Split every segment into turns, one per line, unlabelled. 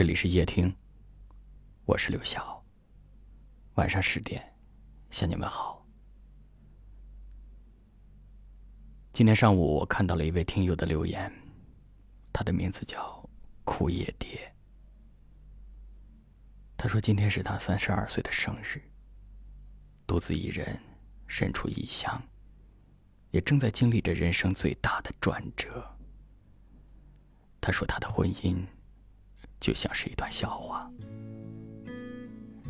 这里是夜听，我是刘晓。晚上十点，向你们好。今天上午，我看到了一位听友的留言，他的名字叫枯叶蝶。他说今天是他三十二岁的生日，独自一人身处异乡，也正在经历着人生最大的转折。他说他的婚姻就像是一段笑话，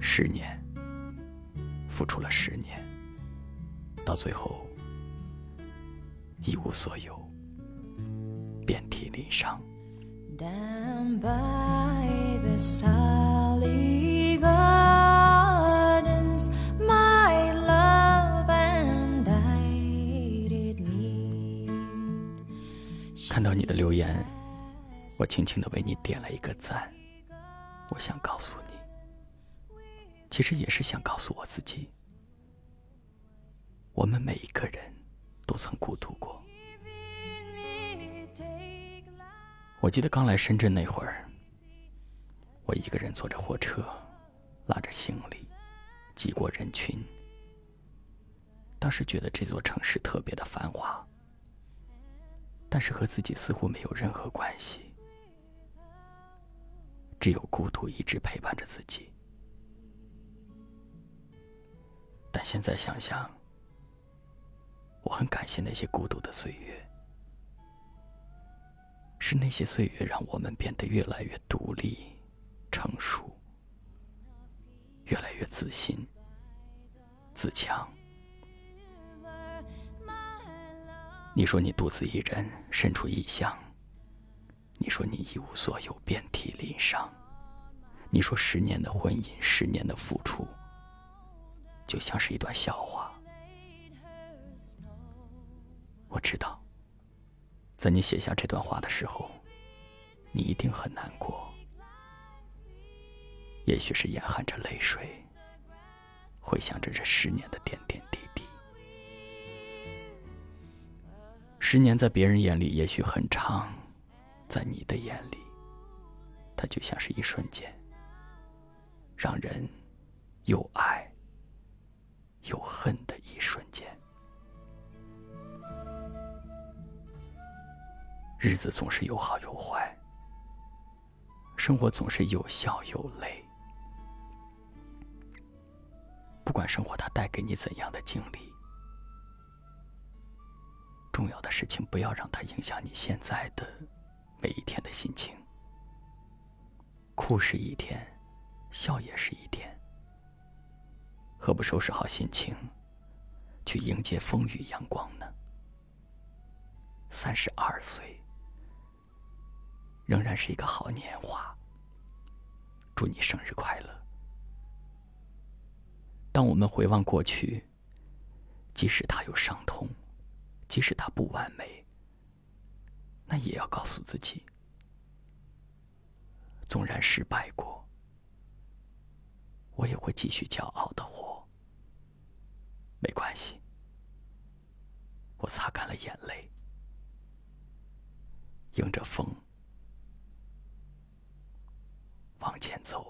十年付出了十年，到最后一无所有，遍体鳞伤。我轻轻的为你点了一个赞。我想告诉你，其实也是想告诉我自己，我们每一个人都曾孤独过。我记得刚来深圳那会儿，我一个人坐着火车，拉着行李，挤过人群。当时觉得这座城市特别的繁华，但是和自己似乎没有任何关系，只有孤独一直陪伴着自己。但现在想想，我很感谢那些孤独的岁月。是那些岁月让我们变得越来越独立、成熟，越来越自信、自强。你说你独自一人身处异乡，你说你一无所有、遍体鳞伤，你说十年的婚姻、十年的付出，就像是一段笑话。我知道。在你写下这段话的时候，你一定很难过，也许是眼含着泪水，回想着这十年的点点滴滴。十年在别人眼里也许很长，在你的眼里，它就像是一瞬间，让人又爱又恨的一瞬间。日子总是有好有坏，生活总是有笑有泪。不管生活它带给你怎样的经历，重要的事情不要让它影响你现在的每一天的心情。哭是一天，笑也是一天，何不收拾好心情，去迎接风雨阳光呢？三十二岁。仍然是一个好年华。祝你生日快乐！当我们回望过去，即使它有伤痛，即使它不完美，那也要告诉自己：纵然失败过，我也会继续骄傲的活。没关系，我擦干了眼泪，迎着风。往前走。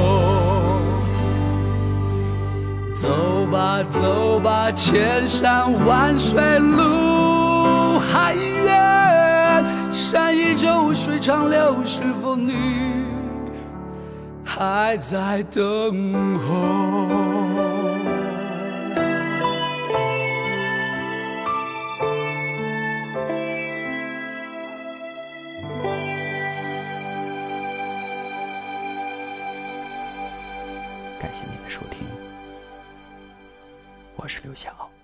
走吧，千山万水路还远，山依旧，水长流，是否你还在等候？
感谢您的收听。我是刘晓。